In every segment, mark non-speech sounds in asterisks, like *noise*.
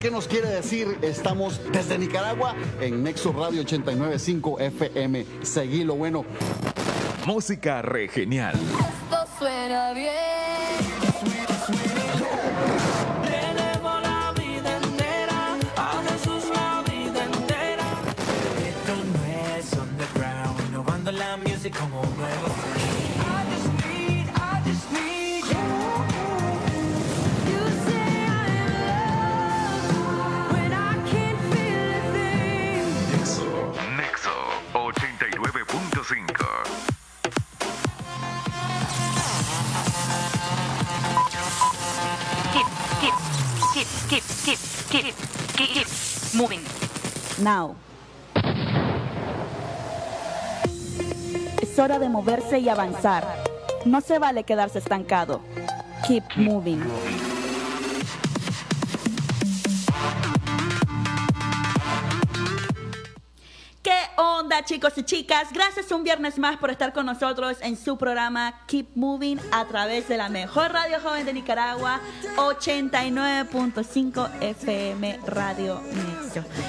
¿Qué nos quiere decir? Estamos desde Nicaragua en Nexo Radio 895 FM. Seguilo bueno. Música re genial. Esto suena bien. Es hora de moverse y avanzar. No se vale quedarse estancado. Keep moving. ¿Qué onda chicos y chicas? Gracias un viernes más por estar con nosotros en su programa Keep Moving a través de la mejor radio joven de Nicaragua, 89.5 FM Radio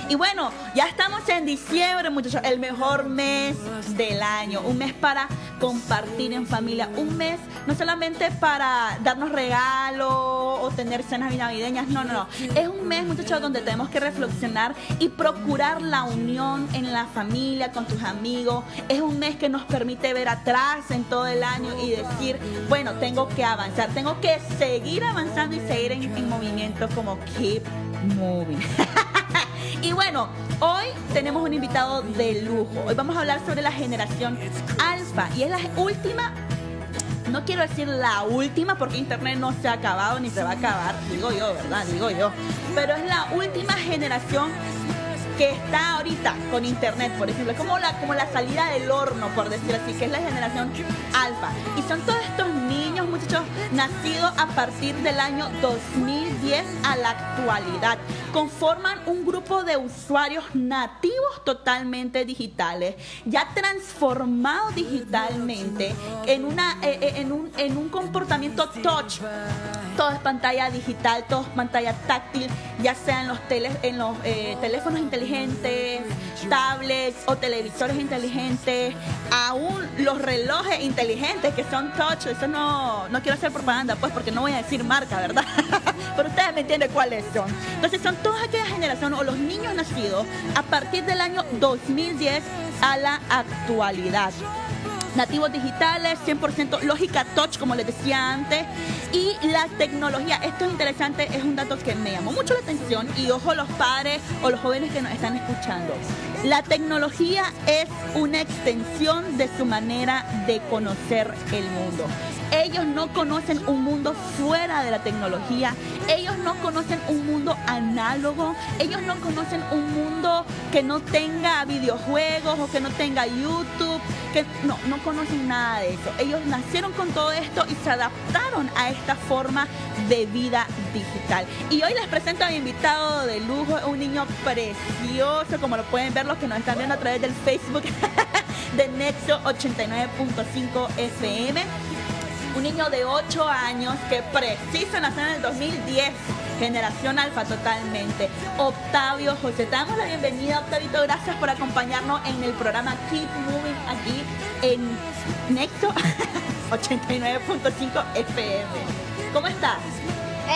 Y bueno, ya estamos en diciembre muchachos, el mejor mes del año, un mes para compartir en familia, un mes no solamente para darnos regalos o tener cenas navideñas, no, no, no, es un mes muchachos donde tenemos que reflexionar y procurar la unión en la familia, con tus amigos. Es un mes que nos permite ver atrás en todo el año y decir, bueno, tengo que avanzar, tengo que seguir avanzando y seguir en movimiento como keep moving. *laughs* y bueno, hoy tenemos un invitado de lujo. Hoy vamos a hablar sobre la generación alfa y es la última no quiero decir la última porque internet no se ha acabado ni se va a acabar, digo yo, ¿verdad? Digo yo. Pero es la última generación que está ahorita con internet, por ejemplo, es como la, como la salida del horno, por decir así, que es la generación alfa. Y son todos estos muchachos, nacidos a partir del año 2010 a la actualidad. Conforman un grupo de usuarios nativos totalmente digitales, ya transformados digitalmente en, una, eh, eh, en, un, en un comportamiento touch. Todo es pantalla digital, todo es pantalla táctil, ya sea en los, teles, en los eh, teléfonos inteligentes, tablets o televisores inteligentes, aún los relojes inteligentes que son touch. Eso no, no quiero hacer propaganda, pues, porque no voy a decir marca, ¿verdad? *laughs* Pero ustedes me entienden cuáles son. Entonces, son todas aquellas generaciones o los niños nacidos a partir del año 2010 a la actualidad nativos digitales, 100% lógica touch, como les decía antes, y la tecnología. Esto es interesante, es un dato que me llamó mucho la atención y ojo los padres o los jóvenes que nos están escuchando. La tecnología es una extensión de su manera de conocer el mundo. Ellos no conocen un mundo fuera de la tecnología. Ellos no conocen un mundo análogo. Ellos no conocen un mundo que no tenga videojuegos o que no tenga YouTube. Que no, no conocen nada de eso. Ellos nacieron con todo esto y se adaptaron a esta forma de vida digital. Y hoy les presento a mi invitado de lujo, un niño precioso, como lo pueden ver los que nos están viendo a través del Facebook *laughs* de Nexo 89.5 FM un niño de 8 años que precisa nacer en el 2010, generación alfa totalmente. Octavio José, te damos la bienvenida, Octavito, gracias por acompañarnos en el programa Keep Moving aquí en Nexo *laughs* 89.5 FM. ¿Cómo estás?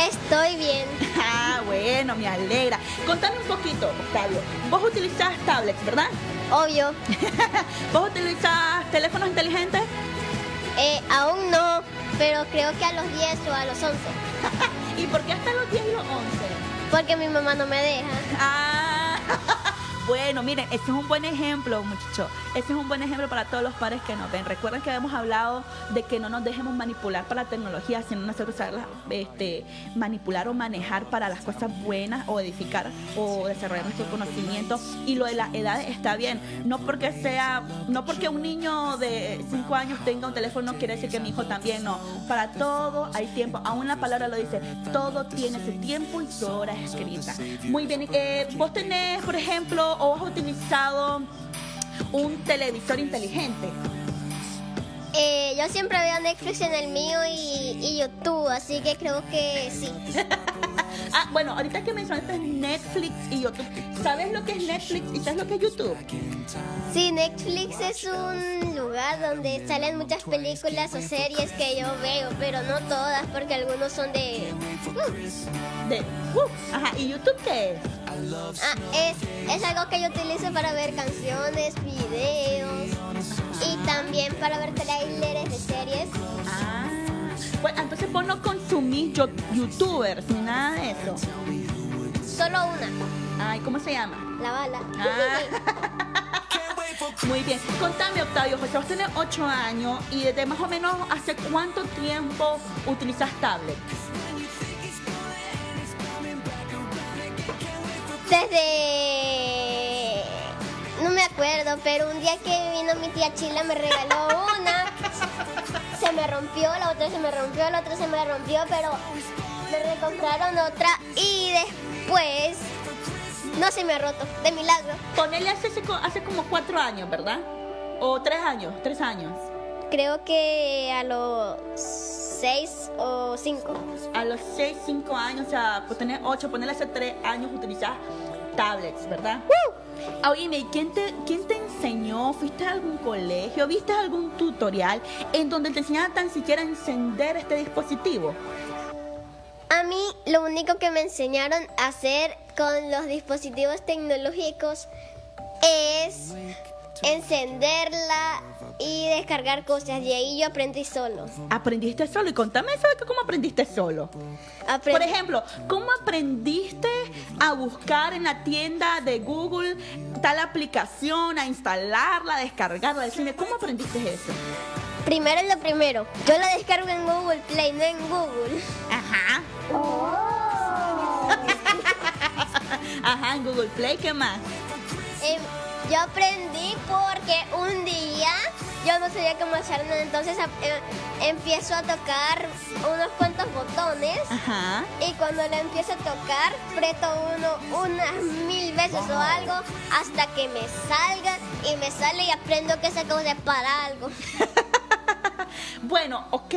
Estoy bien. *laughs* Ah, bueno, me alegra. Contame un poquito, Octavio. Vos utilizás tablets, ¿verdad? Obvio. *laughs* ¿Vos utilizás teléfonos inteligentes? Eh, aún no, pero creo que a los 10 o a los 11. ¿Y por qué hasta los 10 y los 11? Porque mi mamá no me deja. Ah, *laughs* bueno, miren, ese es un buen ejemplo, muchachos. Ese es un buen ejemplo para todos los padres que nos ven. Recuerden que habíamos hablado de que no nos dejemos manipular para la tecnología, sino nosotros saberla este, manipular o manejar para las cosas buenas o edificar o desarrollar nuestro conocimiento. Y lo de las edades está bien. No porque sea, no porque un niño de 5 años tenga un teléfono, no quiere decir que mi hijo también no. Para todo hay tiempo. Aún la palabra lo dice, todo tiene su tiempo y su hora escrita. Muy bien. Eh, vos tenés, por ejemplo, o has utilizado un televisor inteligente. Eh, yo siempre veo Netflix en el mío y, y YouTube, así que creo que sí. *laughs* ah, bueno, ahorita que mencionaste Netflix y YouTube, ¿sabes lo que es Netflix y sabes lo que es YouTube? Sí, Netflix es un lugar donde salen muchas películas o series que yo veo, pero no todas, porque algunos son de... De, uh, ajá, ¿y YouTube qué es? Ah, es, es algo que yo utilizo para ver canciones, videos y también para ver trailers de series. Ah, pues entonces vos no consumís yo- youtubers ni nada de eso. Solo una, Ay, ¿cómo se llama? la bala. Ah. *laughs* Muy bien. Contame, Octavio, José, vos tenés 8 años y desde más o menos hace cuánto tiempo utilizas tablet. No me acuerdo, pero un día que vino mi tía Chila me regaló una. Se me rompió, la otra se me rompió, la otra se me rompió, pero me recompraron otra y después no se me ha roto, de milagro. Ponele hace, hace como 4 años, ¿verdad? O 3 años, 3 años. Creo que a los seis o cinco. A los 6, 5 años, o sea, pues tenés 8, ponele hace 3 años utilizas tablets, ¿verdad? Ah, Oíme, ¿y quién te, quién te enseñó? ¿Fuiste a algún colegio? ¿Viste algún tutorial en donde te enseñaban tan siquiera a encender este dispositivo? A mí lo único que me enseñaron a hacer con los dispositivos tecnológicos es encenderla y descargar cosas. Y ahí yo aprendí solo. ¿Aprendiste solo? Y contame eso de cómo aprendiste solo. Por ejemplo, ¿cómo aprendiste a buscar en la tienda de Google tal aplicación, a instalarla, a descargarla? Decime, ¿cómo aprendiste eso? primero lo primero. Yo la descargo en Google Play, no en Google. Ajá. *laughs* Ajá, en Google Play, ¿qué más? Em, yo aprendí porque un día yo no sabía cómo hacerlo, entonces a- em, empiezo a tocar unos cuantos botones. Ajá. Y cuando la empiezo a tocar, preto uno unas mil veces o algo hasta que me salga y me sale y aprendo que esa cosa es para algo. *laughs* Bueno, ok.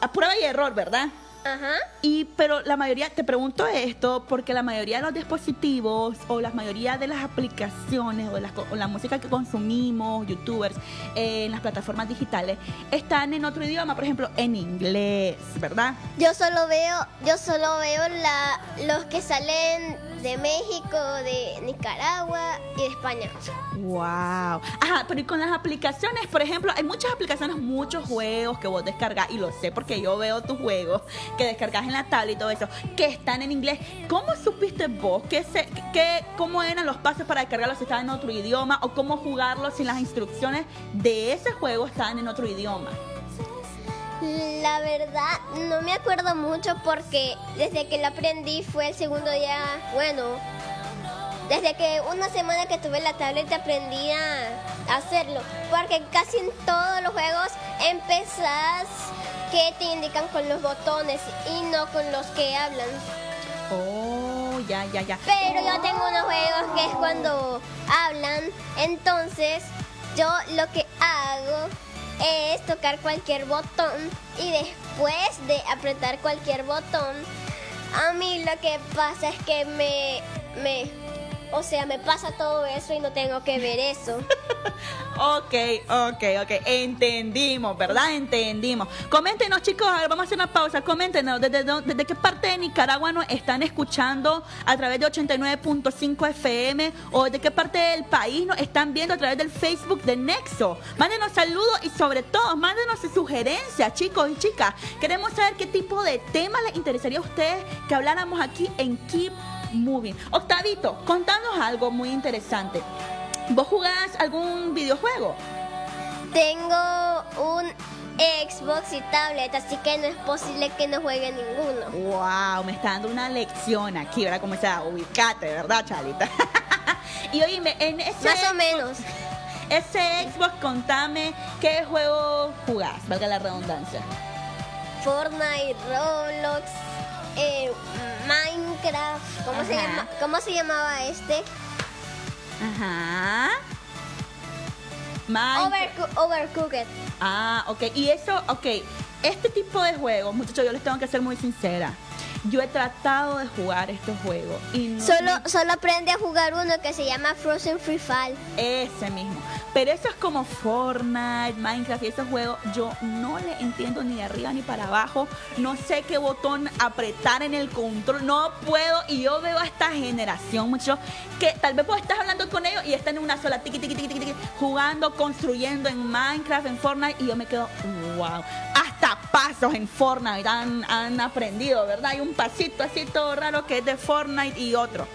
A prueba y error, ¿verdad? Ajá. Y, pero la mayoría, te pregunto esto, porque la mayoría de los dispositivos o la mayoría de las aplicaciones o, las co- o la música que consumimos, youtubers, eh, en las plataformas digitales, están en otro idioma, por ejemplo, en inglés, ¿verdad? Yo solo veo, yo solo veo la, los que salen de México, de Nicaragua y de España. Wow. Ajá, pero y con las aplicaciones, por ejemplo, hay muchas aplicaciones, muchos juegos que vos descargas, y lo sé porque yo veo tus juegos que descargas en la tablet y todo eso, que están en inglés. ¿Cómo supiste vos qué se, qué, cómo eran los pasos para descargarlos si estaban en otro idioma o cómo jugarlos si las instrucciones de ese juego estaban en otro idioma? La verdad, no me acuerdo mucho porque desde que lo aprendí fue el segundo día, bueno, desde que una semana que tuve la tablet aprendí a hacerlo. Porque casi en todos los juegos empezás que te indican con los botones y no con los que hablan. Oh, ya, ya, ya. Pero yo tengo unos juegos que es cuando hablan, entonces yo lo que hago es tocar cualquier botón y después de apretar cualquier botón, a mí lo que pasa es que me, me, o sea, me pasa todo eso y no tengo que ver eso. *laughs* Ok, ok, ok. Entendimos, ¿verdad? Entendimos. Coméntenos, chicos. a vamos a hacer una pausa. Coméntenos desde, desde qué parte de Nicaragua nos están escuchando a través de 89.5 FM o de qué parte del país nos están viendo a través del Facebook de Nexo. Mándenos saludos y sobre todo, mándenos sugerencias, chicos y chicas. Queremos saber qué tipo de tema les interesaría a ustedes que habláramos aquí en Keep Moving. Octavito, contanos algo muy interesante. ¿Vos jugás algún videojuego? Tengo un Xbox y tablet, así que no es posible que no juegue ninguno. Wow, me está dando una lección aquí, ¿verdad? Como sea, ubicate, ¿verdad, Chalita? *laughs* y oíme, en ese, Más o menos. ese Xbox, contame qué juego jugás, valga la redundancia. Fortnite, Roblox, eh, Minecraft. ¿Cómo se, Ajá. llama, ¿Cómo se llamaba este? Ajá. Overco- Overcooked. Ah, ok. Y eso, ok. Este tipo de juegos, muchachos, yo les tengo que ser muy sincera. Yo he tratado de jugar estos juegos y no Solo, solo aprende a jugar uno que se llama Frozen Free Fall. ese mismo. Pero eso es como Fortnite, Minecraft y esos juegos, yo no le entiendo ni de arriba ni para abajo. No sé qué botón apretar en el control. No puedo. Y yo veo a esta generación, mucho que tal vez vos estás hablando con ellos y están en una sola tiqui, tiqui, tiqui, tiqui, jugando, construyendo en Minecraft, en Fortnite. Y yo me quedo, wow. Hasta en Fortnite han, han aprendido, ¿verdad? Hay un pasito así todo raro que es de Fortnite y otro.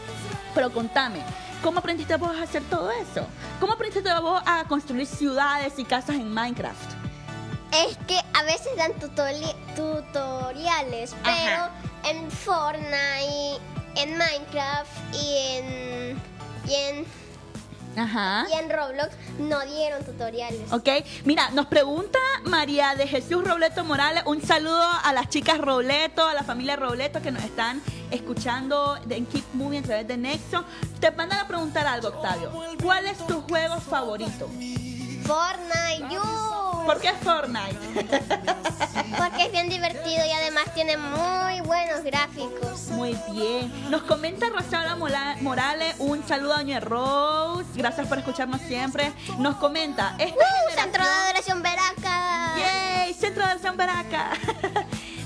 Pero contame, ¿cómo aprendiste vos a hacer todo eso? ¿Cómo aprendiste vos a construir ciudades y casas en Minecraft? Es que a veces dan tutori- tutoriales, pero en Fortnite, en Minecraft y en, y en, Ajá. y en Roblox no dieron tutoriales. Ok, mira, nos pregunta María de Jesús Robleto Morales. Un saludo a las chicas Robleto, a la familia Robleto que nos están escuchando en Keep Movie a través de Nexo. Te mandan a preguntar algo, Octavio. ¿Cuál es tu juego favorito? Fortnite, you. ¿Por qué Fortnite? *laughs* Porque es bien divertido y además tiene muy buenos gráficos. Muy bien. Nos comenta Rosaura Mola- Morales. Un saludo a Doña Rose. Gracias por escucharnos siempre. Nos comenta. Esta ¡Uh! Centro de Adoración Veraca. ¡Yay! Centro de San Baraca.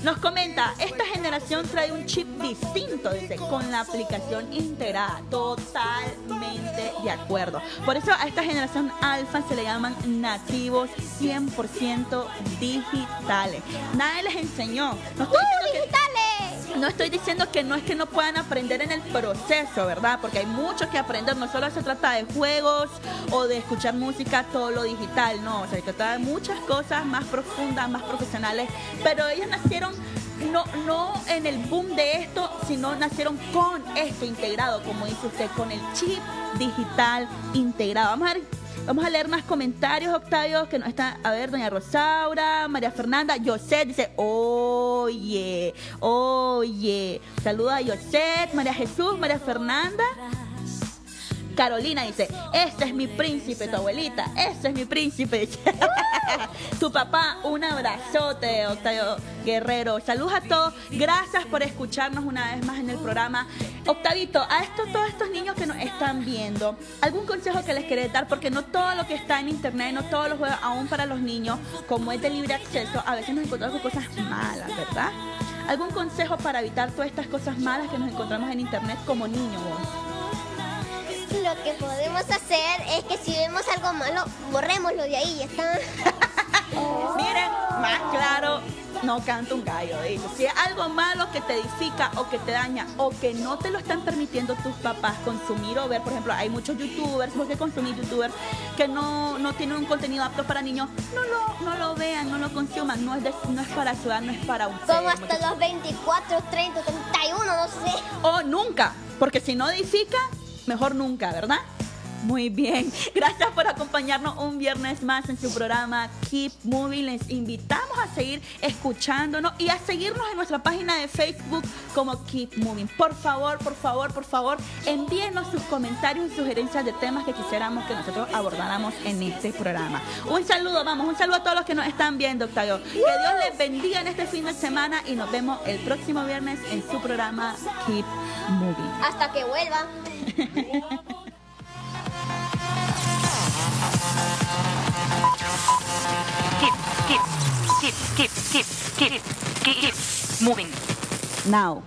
Nos comenta, esta generación trae un chip distinto, dice, con la aplicación integrada. Totalmente de acuerdo. Por eso a esta generación alfa se le llaman nativos 100% digitales. Nadie les enseñó. ¡Uh, digitales! No estoy diciendo que no es que no puedan aprender en el proceso, ¿verdad? Porque hay mucho que aprender. No solo se trata de juegos o de escuchar música, todo lo digital, no. Se trata de muchas cosas más profundas, más profesionales. Pero ellos nacieron no, no en el boom de esto, sino nacieron con esto integrado, como dice usted, con el chip digital integrado. Vamos. Vamos a leer más comentarios, Octavio, que nos está, a ver, doña Rosaura, María Fernanda, Yoset dice, oye, oye. Saluda a Yoset, María Jesús, María Fernanda. Carolina dice, este es mi príncipe, tu abuelita, este es mi príncipe. *laughs* tu papá, un abrazote, Octavio Guerrero. Saludos a todos, gracias por escucharnos una vez más en el programa. Octavito, a estos, todos estos niños que nos están viendo, ¿algún consejo que les querés dar? Porque no todo lo que está en internet, no todos los juegos, aún para los niños, como es de libre acceso, a veces nos encontramos con cosas malas, ¿verdad? ¿Algún consejo para evitar todas estas cosas malas que nos encontramos en internet como niños? Lo que podemos hacer es que si vemos algo malo, borrémoslo de ahí, ya está. *laughs* Miren, más claro, no canta un gallo, hecho. Si es algo malo que te edifica o que te daña o que no te lo están permitiendo tus papás consumir o ver, por ejemplo, hay muchos youtubers, porque consumir youtubers que no, no tienen un contenido apto para niños, no lo, no lo vean, no lo consuman, no es, de- no es para ciudad, no es para ustedes. Como hasta los 24, 30, 31, no sé. O nunca, porque si no edifica, mejor nunca, ¿verdad? Muy bien, *laughs* gracias por acompañarnos un viernes más en su programa Keep Moving. Les invitamos a seguir escuchándonos y a seguirnos en nuestra página de Facebook como Keep Moving. Por favor, por favor, por favor, envíenos sus comentarios y sugerencias de temas que quisiéramos que nosotros abordáramos en este programa. Un saludo, vamos, un saludo a todos los que nos están viendo, Octavio. Que Dios les bendiga en este fin de semana y nos vemos el próximo viernes en su programa Keep Moving. Hasta que vuelva. *laughs* keep, keep, keep, keep, keep, moving. Now.